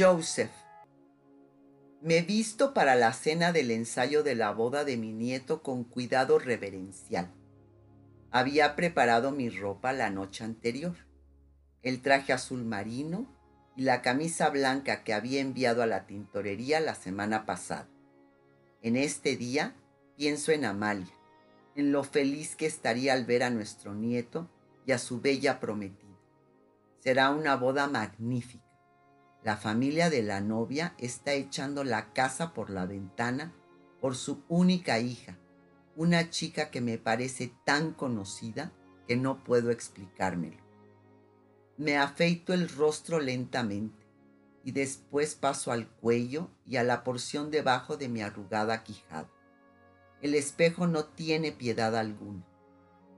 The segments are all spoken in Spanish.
Joseph. Me visto para la cena del ensayo de la boda de mi nieto con cuidado reverencial. Había preparado mi ropa la noche anterior, el traje azul marino y la camisa blanca que había enviado a la tintorería la semana pasada. En este día pienso en Amalia, en lo feliz que estaría al ver a nuestro nieto y a su bella prometida. Será una boda magnífica la familia de la novia está echando la casa por la ventana por su única hija, una chica que me parece tan conocida que no puedo explicármelo. Me afeito el rostro lentamente y después paso al cuello y a la porción debajo de mi arrugada quijada. El espejo no tiene piedad alguna.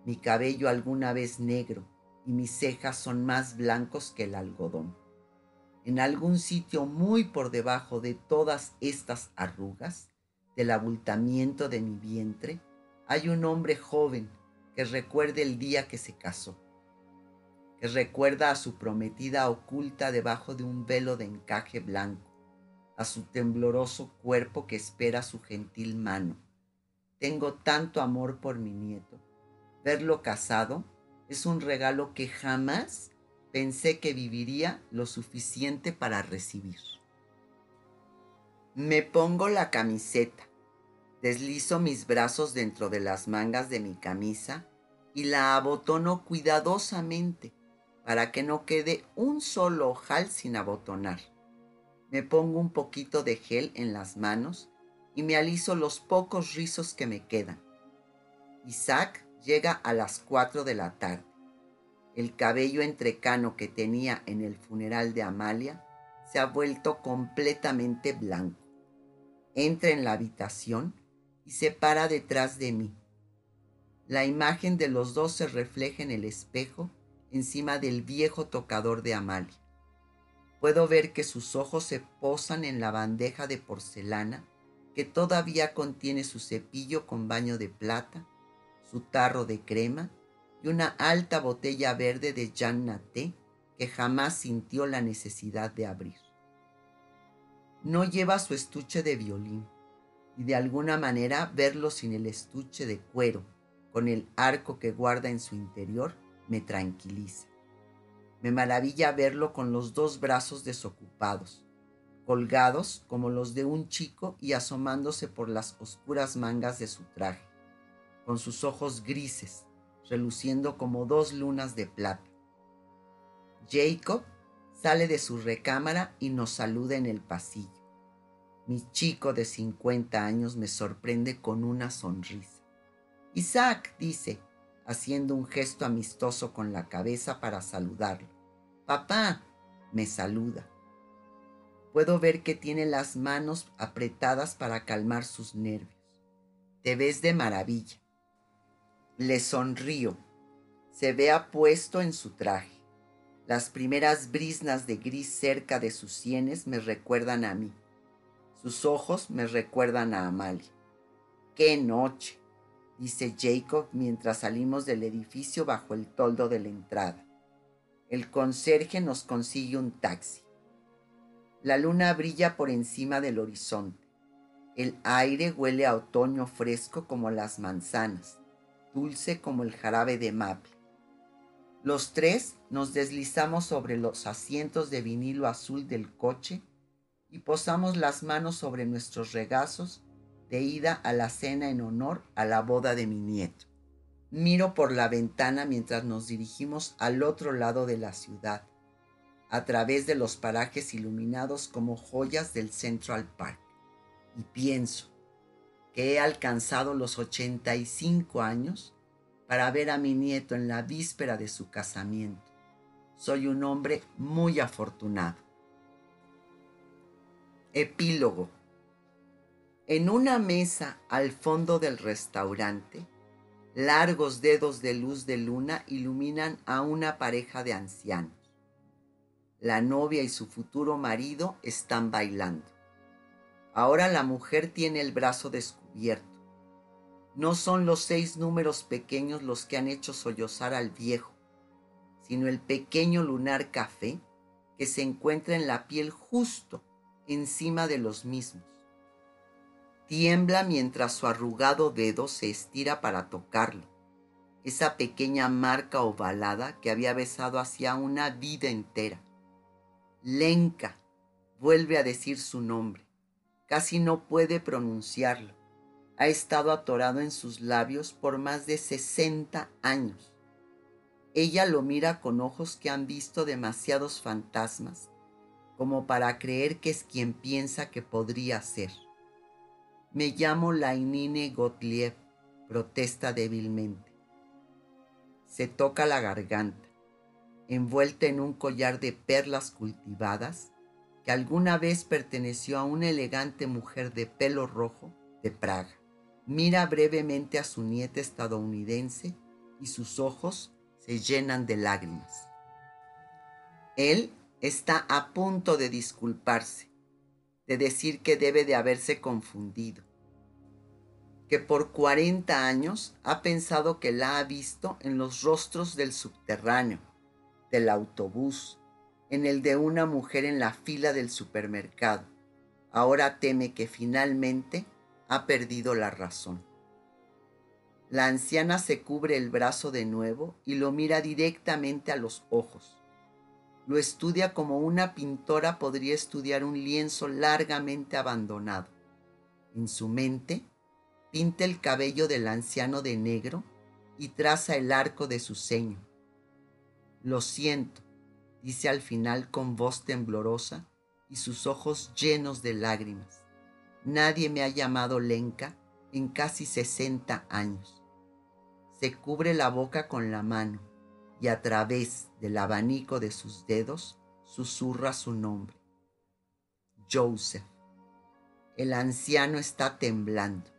Mi cabello alguna vez negro y mis cejas son más blancos que el algodón en algún sitio muy por debajo de todas estas arrugas, del abultamiento de mi vientre, hay un hombre joven que recuerda el día que se casó, que recuerda a su prometida oculta debajo de un velo de encaje blanco, a su tembloroso cuerpo que espera su gentil mano. Tengo tanto amor por mi nieto. Verlo casado es un regalo que jamás pensé que viviría lo suficiente para recibir. Me pongo la camiseta, deslizo mis brazos dentro de las mangas de mi camisa y la abotono cuidadosamente para que no quede un solo ojal sin abotonar. Me pongo un poquito de gel en las manos y me aliso los pocos rizos que me quedan. Isaac llega a las cuatro de la tarde. El cabello entrecano que tenía en el funeral de Amalia se ha vuelto completamente blanco. Entra en la habitación y se para detrás de mí. La imagen de los dos se refleja en el espejo encima del viejo tocador de Amalia. Puedo ver que sus ojos se posan en la bandeja de porcelana que todavía contiene su cepillo con baño de plata, su tarro de crema y una alta botella verde de Jean Naté que jamás sintió la necesidad de abrir. No lleva su estuche de violín y de alguna manera verlo sin el estuche de cuero, con el arco que guarda en su interior, me tranquiliza. Me maravilla verlo con los dos brazos desocupados, colgados como los de un chico y asomándose por las oscuras mangas de su traje, con sus ojos grises, reluciendo como dos lunas de plata. Jacob sale de su recámara y nos saluda en el pasillo. Mi chico de 50 años me sorprende con una sonrisa. Isaac, dice, haciendo un gesto amistoso con la cabeza para saludarlo. Papá, me saluda. Puedo ver que tiene las manos apretadas para calmar sus nervios. Te ves de maravilla. Le sonrío. Se ve apuesto en su traje. Las primeras brisnas de gris cerca de sus sienes me recuerdan a mí. Sus ojos me recuerdan a Amalia. ¡Qué noche! dice Jacob mientras salimos del edificio bajo el toldo de la entrada. El conserje nos consigue un taxi. La luna brilla por encima del horizonte. El aire huele a otoño fresco como las manzanas dulce como el jarabe de maple. Los tres nos deslizamos sobre los asientos de vinilo azul del coche y posamos las manos sobre nuestros regazos de ida a la cena en honor a la boda de mi nieto. Miro por la ventana mientras nos dirigimos al otro lado de la ciudad, a través de los parajes iluminados como joyas del Central Park, y pienso, que he alcanzado los 85 años para ver a mi nieto en la víspera de su casamiento. Soy un hombre muy afortunado. Epílogo. En una mesa al fondo del restaurante, largos dedos de luz de luna iluminan a una pareja de ancianos. La novia y su futuro marido están bailando. Ahora la mujer tiene el brazo descubierto. No son los seis números pequeños los que han hecho sollozar al viejo, sino el pequeño lunar café que se encuentra en la piel justo encima de los mismos. Tiembla mientras su arrugado dedo se estira para tocarlo, esa pequeña marca ovalada que había besado hacía una vida entera. Lenka vuelve a decir su nombre. Casi no puede pronunciarlo. Ha estado atorado en sus labios por más de 60 años. Ella lo mira con ojos que han visto demasiados fantasmas como para creer que es quien piensa que podría ser. Me llamo Lainine Gottlieb, protesta débilmente. Se toca la garganta, envuelta en un collar de perlas cultivadas que alguna vez perteneció a una elegante mujer de pelo rojo de Praga. Mira brevemente a su nieta estadounidense y sus ojos se llenan de lágrimas. Él está a punto de disculparse, de decir que debe de haberse confundido, que por 40 años ha pensado que la ha visto en los rostros del subterráneo, del autobús, en el de una mujer en la fila del supermercado. Ahora teme que finalmente ha perdido la razón. La anciana se cubre el brazo de nuevo y lo mira directamente a los ojos lo estudia como una pintora podría estudiar un lienzo largamente abandonado. En su mente, pinta el cabello del anciano de negro y traza el arco de su ceño. Lo siento, dice al final con voz temblorosa y sus ojos llenos de lágrimas. Nadie me ha llamado Lenka en casi 60 años. Se cubre la boca con la mano y a través del abanico de sus dedos susurra su nombre. Joseph. El anciano está temblando.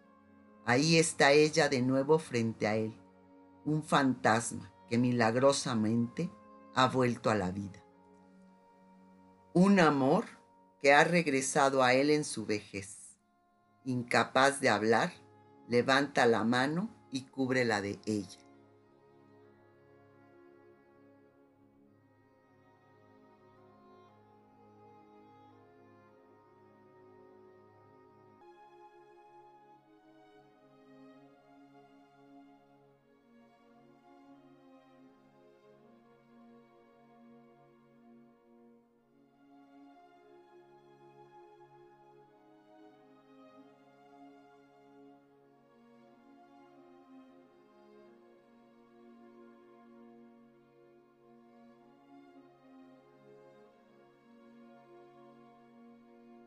Ahí está ella de nuevo frente a él, un fantasma que milagrosamente ha vuelto a la vida. Un amor que ha regresado a él en su vejez. Incapaz de hablar, levanta la mano y cubre la de ella.